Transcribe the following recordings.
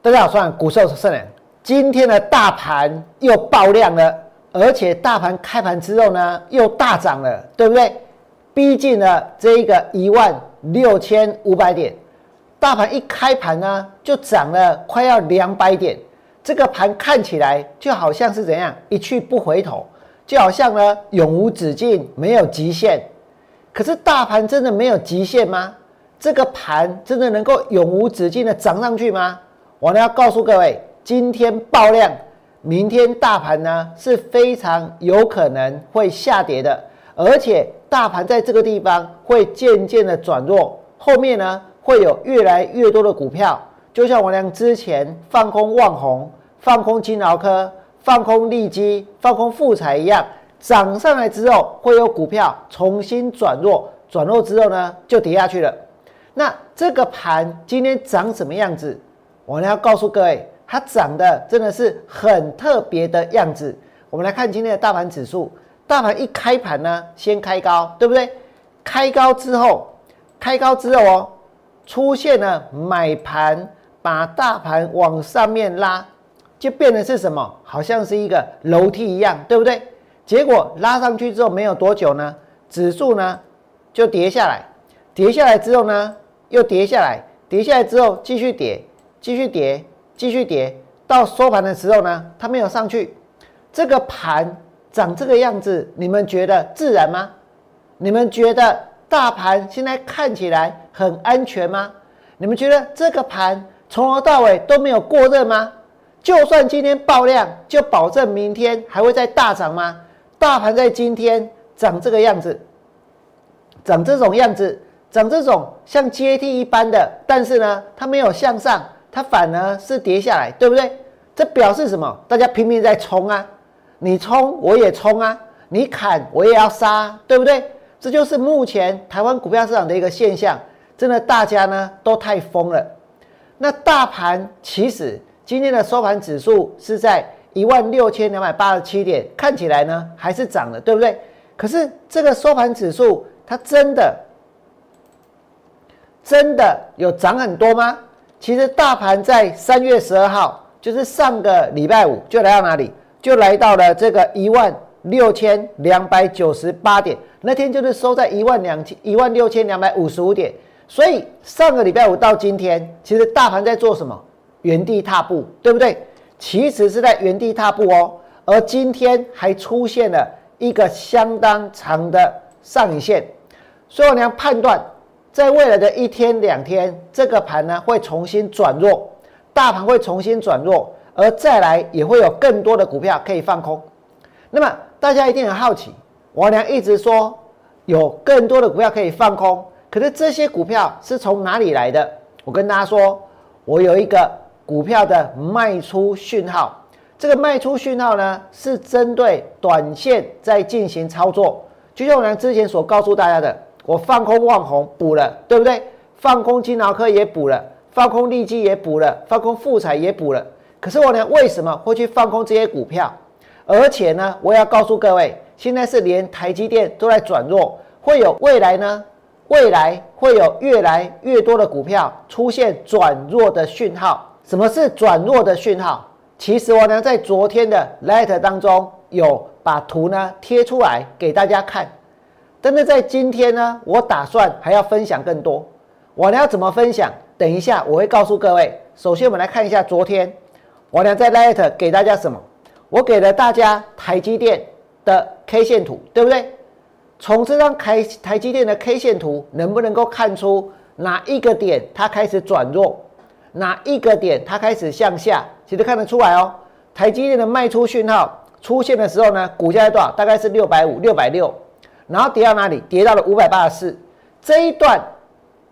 大家好，我是股市圣人。今天的大盘又爆量了，而且大盘开盘之后呢，又大涨了，对不对？逼近了这一个一万六千五百点。大盘一开盘呢，就涨了快要两百点。这个盘看起来就好像是怎样一去不回头，就好像呢永无止境，没有极限。可是大盘真的没有极限吗？这个盘真的能够永无止境的涨上去吗？我呢要告诉各位，今天爆量，明天大盘呢是非常有可能会下跌的，而且大盘在这个地方会渐渐的转弱，后面呢会有越来越多的股票，就像我俩之前放空旺红、放空金劳科、放空利基、放空富彩一样，涨上来之后会有股票重新转弱，转弱之后呢就跌下去了。那这个盘今天长什么样子？我呢要告诉各位，它长得真的是很特别的样子。我们来看今天的大盘指数，大盘一开盘呢，先开高，对不对？开高之后，开高之后哦，出现了买盘，把大盘往上面拉，就变成是什么？好像是一个楼梯一样，对不对？结果拉上去之后没有多久呢，指数呢就跌下来，跌下来之后呢又跌下来，跌下来之后继续跌。继续跌，继续跌，到收盘的时候呢，它没有上去。这个盘长这个样子，你们觉得自然吗？你们觉得大盘现在看起来很安全吗？你们觉得这个盘从头到尾都没有过热吗？就算今天爆量，就保证明天还会再大涨吗？大盘在今天长这个样子，长这种样子，长这种像阶梯一般的，但是呢，它没有向上。它反而是跌下来，对不对？这表示什么？大家拼命在冲啊！你冲我也冲啊！你砍我也要杀，对不对？这就是目前台湾股票市场的一个现象。真的，大家呢都太疯了。那大盘其实今天的收盘指数是在一万六千两百八十七点，看起来呢还是涨的，对不对？可是这个收盘指数它真的真的有涨很多吗？其实大盘在三月十二号，就是上个礼拜五，就来到哪里？就来到了这个一万六千两百九十八点。那天就是收在一万两千一万六千两百五十五点。所以上个礼拜五到今天，其实大盘在做什么？原地踏步，对不对？其实是在原地踏步哦。而今天还出现了一个相当长的上影线，所以我们判断。在未来的一天两天，这个盘呢会重新转弱，大盘会重新转弱，而再来也会有更多的股票可以放空。那么大家一定很好奇，王良一直说有更多的股票可以放空，可是这些股票是从哪里来的？我跟大家说，我有一个股票的卖出讯号，这个卖出讯号呢是针对短线在进行操作，就像我之前所告诉大家的。我放空旺宏补了，对不对？放空金劳科也补了，放空利基也补了，放空富彩也补了。可是我呢，为什么会去放空这些股票？而且呢，我要告诉各位，现在是连台积电都在转弱，会有未来呢？未来会有越来越多的股票出现转弱的讯号。什么是转弱的讯号？其实我呢，在昨天的 letter 当中有把图呢贴出来给大家看。真的在今天呢，我打算还要分享更多。我呢要怎么分享？等一下我会告诉各位。首先，我们来看一下昨天我呢在 Light 给大家什么？我给了大家台积电的 K 线图，对不对？从这张台台积电的 K 线图，能不能够看出哪一个点它开始转弱，哪一个点它开始向下？其实看得出来哦。台积电的卖出讯号出现的时候呢，股价在多少？大概是六百五、六百六。然后跌到哪里？跌到了五百八十四。这一段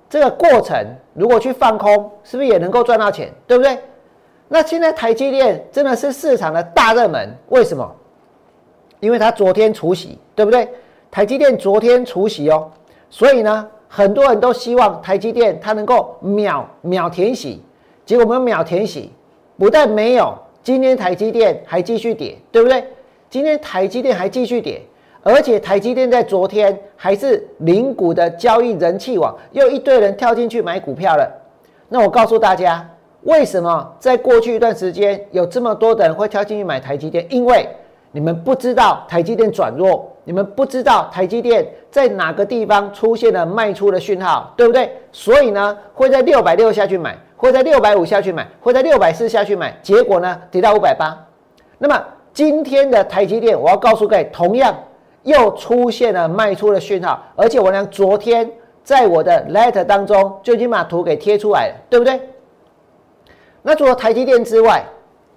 这个过程，如果去放空，是不是也能够赚到钱？对不对？那现在台积电真的是市场的大热门，为什么？因为它昨天除息，对不对？台积电昨天除息哦，所以呢，很多人都希望台积电它能够秒秒填息。结果我们秒填息，不但没有，今天台积电还继续跌，对不对？今天台积电还继续跌。而且台积电在昨天还是零股的交易人气网，又一堆人跳进去买股票了。那我告诉大家，为什么在过去一段时间有这么多的人会跳进去买台积电？因为你们不知道台积电转弱，你们不知道台积电在哪个地方出现了卖出的讯号，对不对？所以呢，会在六百六下去买，会在六百五下去买，会在六百四下去买，结果呢，跌到五百八。那么今天的台积电，我要告诉各位，同样又出现了卖出的讯号，而且我呢，昨天在我的 letter 当中就已经把图给贴出来了，对不对？那除了台积电之外，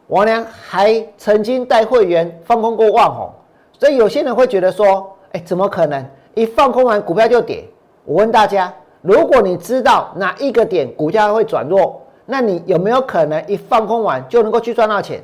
王良还曾经带会员放空过万宏，所以有些人会觉得说：“哎，怎么可能？一放空完股票就跌？”我问大家，如果你知道哪一个点股价会转弱，那你有没有可能一放空完就能够去赚到钱？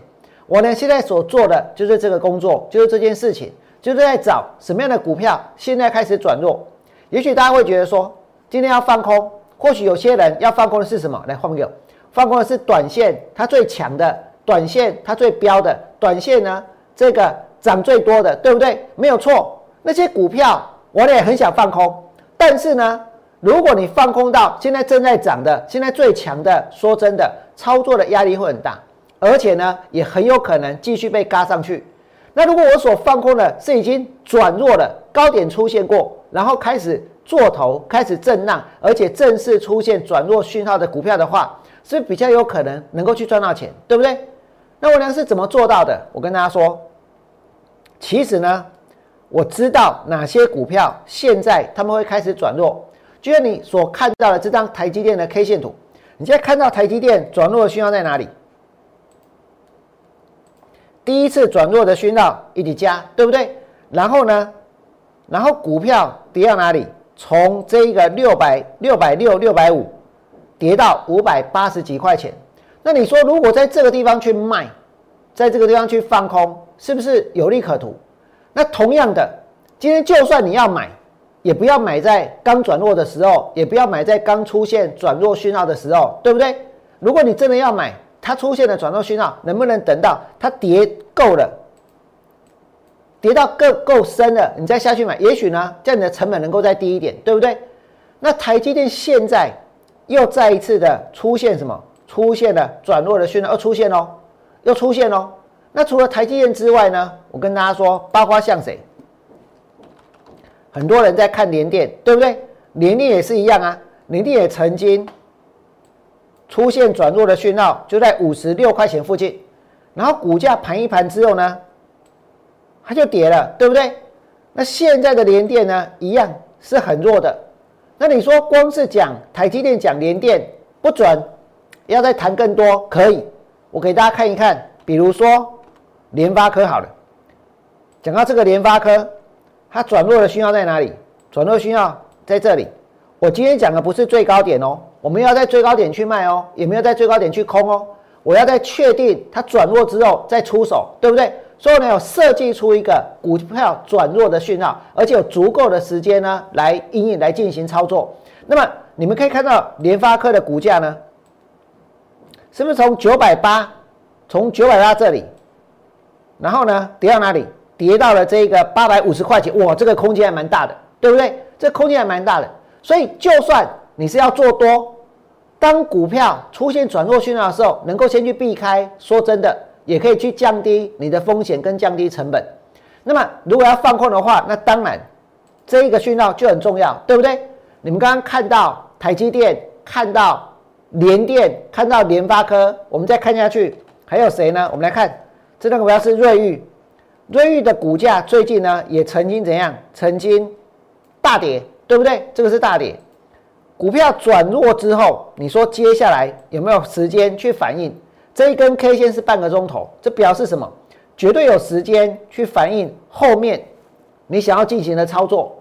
我呢现在所做的就是这个工作，就是这件事情，就是在找什么样的股票现在开始转弱。也许大家会觉得说，今天要放空，或许有些人要放空的是什么？来换给我。放空的是短线，它最强的短线，它最标的短线呢？这个涨最多的，对不对？没有错。那些股票我也很想放空，但是呢，如果你放空到现在正在涨的、现在最强的，说真的，操作的压力会很大，而且呢，也很有可能继续被嘎上去。那如果我所放空的是已经转弱了，高点出现过，然后开始做头，开始震荡，而且正式出现转弱讯号的股票的话，是比较有可能能够去赚到钱，对不对？那我呢是怎么做到的？我跟大家说，其实呢，我知道哪些股票现在他们会开始转弱，就像你所看到的这张台积电的 K 线图，你现在看到台积电转弱的讯号在哪里？第一次转弱的讯号一底加，对不对？然后呢，然后股票跌到哪里？从这个六百、六百六、六百五。跌到五百八十几块钱，那你说如果在这个地方去卖，在这个地方去放空，是不是有利可图？那同样的，今天就算你要买，也不要买在刚转弱的时候，也不要买在刚出现转弱讯号的时候，对不对？如果你真的要买，它出现了转弱讯号，能不能等到它跌够了，跌到够够深了，你再下去买？也许呢，这样你的成本能够再低一点，对不对？那台积电现在。又再一次的出现什么？出现了转弱的讯号，又出现哦，又出现哦。那除了台积电之外呢？我跟大家说，包括像谁？很多人在看联电，对不对？联电也是一样啊，联电也曾经出现转弱的讯号，就在五十六块钱附近，然后股价盘一盘之后呢，它就跌了，对不对？那现在的联电呢，一样是很弱的。那你说光是讲台积电讲联电不准，要再谈更多可以？我给大家看一看，比如说联发科好了，讲到这个联发科，它转弱的讯号在哪里？转弱讯号在这里。我今天讲的不是最高点哦，我们要在最高点去卖哦，也没有在最高点去空哦。我要在确定它转弱之后再出手，对不对？所以呢，有设计出一个股票转弱的讯号，而且有足够的时间呢，来应用来进行操作。那么你们可以看到联发科的股价呢，是不是从九百八，从九百八这里，然后呢跌到哪里？跌到了这个八百五十块钱。哇，这个空间还蛮大的，对不对？这空间还蛮大的。所以就算你是要做多，当股票出现转弱讯号的时候，能够先去避开。说真的。也可以去降低你的风险跟降低成本。那么，如果要放空的话，那当然这一个讯号就很重要，对不对？你们刚刚看到台积电，看到联电，看到联发科，我们再看下去，还有谁呢？我们来看，这个股票是瑞昱，瑞昱的股价最近呢也曾经怎样？曾经大跌，对不对？这个是大跌，股票转弱之后，你说接下来有没有时间去反应？这一根 K 线是半个钟头，这表示什么？绝对有时间去反映后面你想要进行的操作。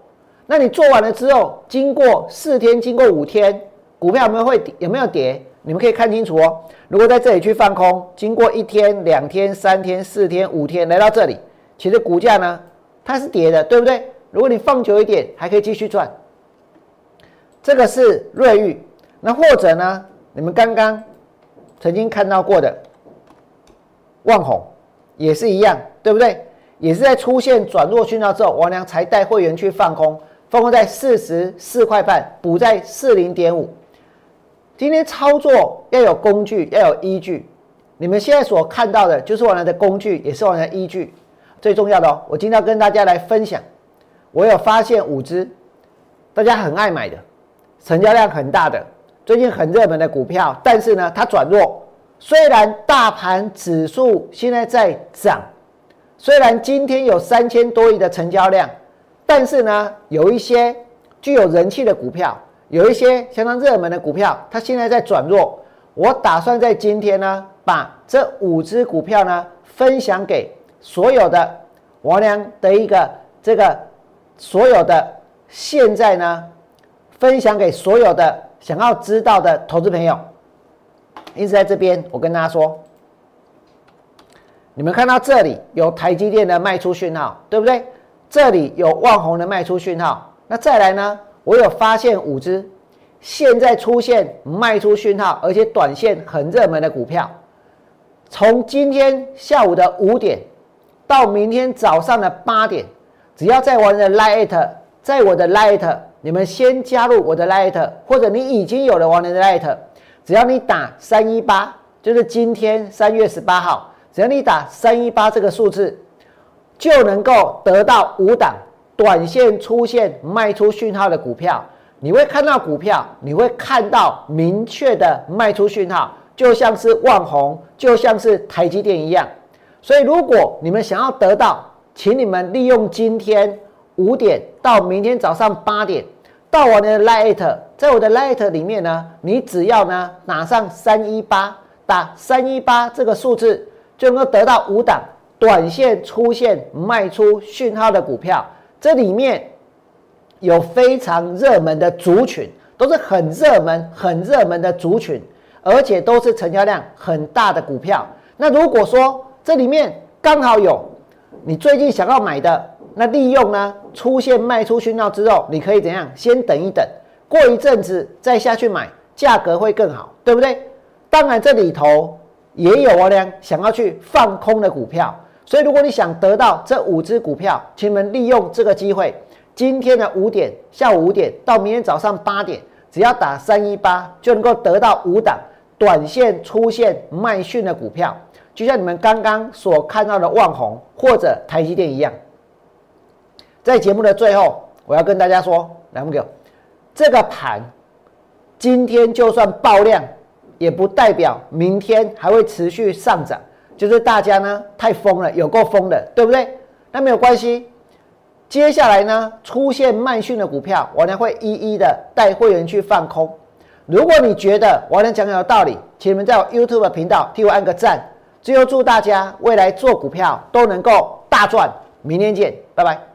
那你做完了之后，经过四天，经过五天，股票有没有会有没有跌？你们可以看清楚哦。如果在这里去放空，经过一天、两天、三天、四天、五天，来到这里，其实股价呢它是跌的，对不对？如果你放久一点，还可以继续赚。这个是瑞昱，那或者呢？你们刚刚。曾经看到过的万红也是一样，对不对？也是在出现转弱讯号之后，王良才带会员去放空，放空在四十四块半，补在四零点五。今天操作要有工具，要有依据。你们现在所看到的，就是我来的工具，也是我来的依据。最重要的哦，我今天跟大家来分享，我有发现五只大家很爱买的，成交量很大的，最近很热门的股票，但是呢，它转弱。虽然大盘指数现在在涨，虽然今天有三千多亿的成交量，但是呢，有一些具有人气的股票，有一些相当热门的股票，它现在在转弱。我打算在今天呢，把这五只股票呢分享给所有的王良的一个这个所有的现在呢，分享给所有的想要知道的投资朋友。因此，在这边我跟大家说，你们看到这里有台积电的卖出讯号，对不对？这里有万宏的卖出讯号。那再来呢？我有发现五只现在出现卖出讯号，而且短线很热门的股票。从今天下午的五点到明天早上的八点，只要在我的 Lite，在我的 Lite，你们先加入我的 Light，或者你已经有了王的 Light，。只要你打三一八，就是今天三月十八号，只要你打三一八这个数字，就能够得到五档短线出现卖出讯号的股票。你会看到股票，你会看到明确的卖出讯号，就像是万宏，就像是台积电一样。所以，如果你们想要得到，请你们利用今天五点到明天早上八点。到我的 Light，在我的 Light 里面呢，你只要呢拿上三一八，打三一八这个数字，就能够得到五档短线出现卖出讯号的股票。这里面有非常热门的族群，都是很热门、很热门的族群，而且都是成交量很大的股票。那如果说这里面刚好有你最近想要买的，那利用呢出现卖出讯号之后，你可以怎样？先等一等，过一阵子再下去买，价格会更好，对不对？当然这里头也有我俩想要去放空的股票，所以如果你想得到这五只股票，请你们利用这个机会，今天的五点，下午五点到明天早上八点，只要打三一八就能够得到五档短线出现卖讯的股票，就像你们刚刚所看到的万红或者台积电一样。在节目的最后，我要跟大家说，来，我们这个盘今天就算爆量，也不代表明天还会持续上涨。就是大家呢太疯了，有够疯的，对不对？那没有关系。接下来呢，出现慢讯的股票，我呢会一一的带会员去放空。如果你觉得我能讲有道理，请你们在我 YouTube 频道替我按个赞。最后祝大家未来做股票都能够大赚。明天见，拜拜。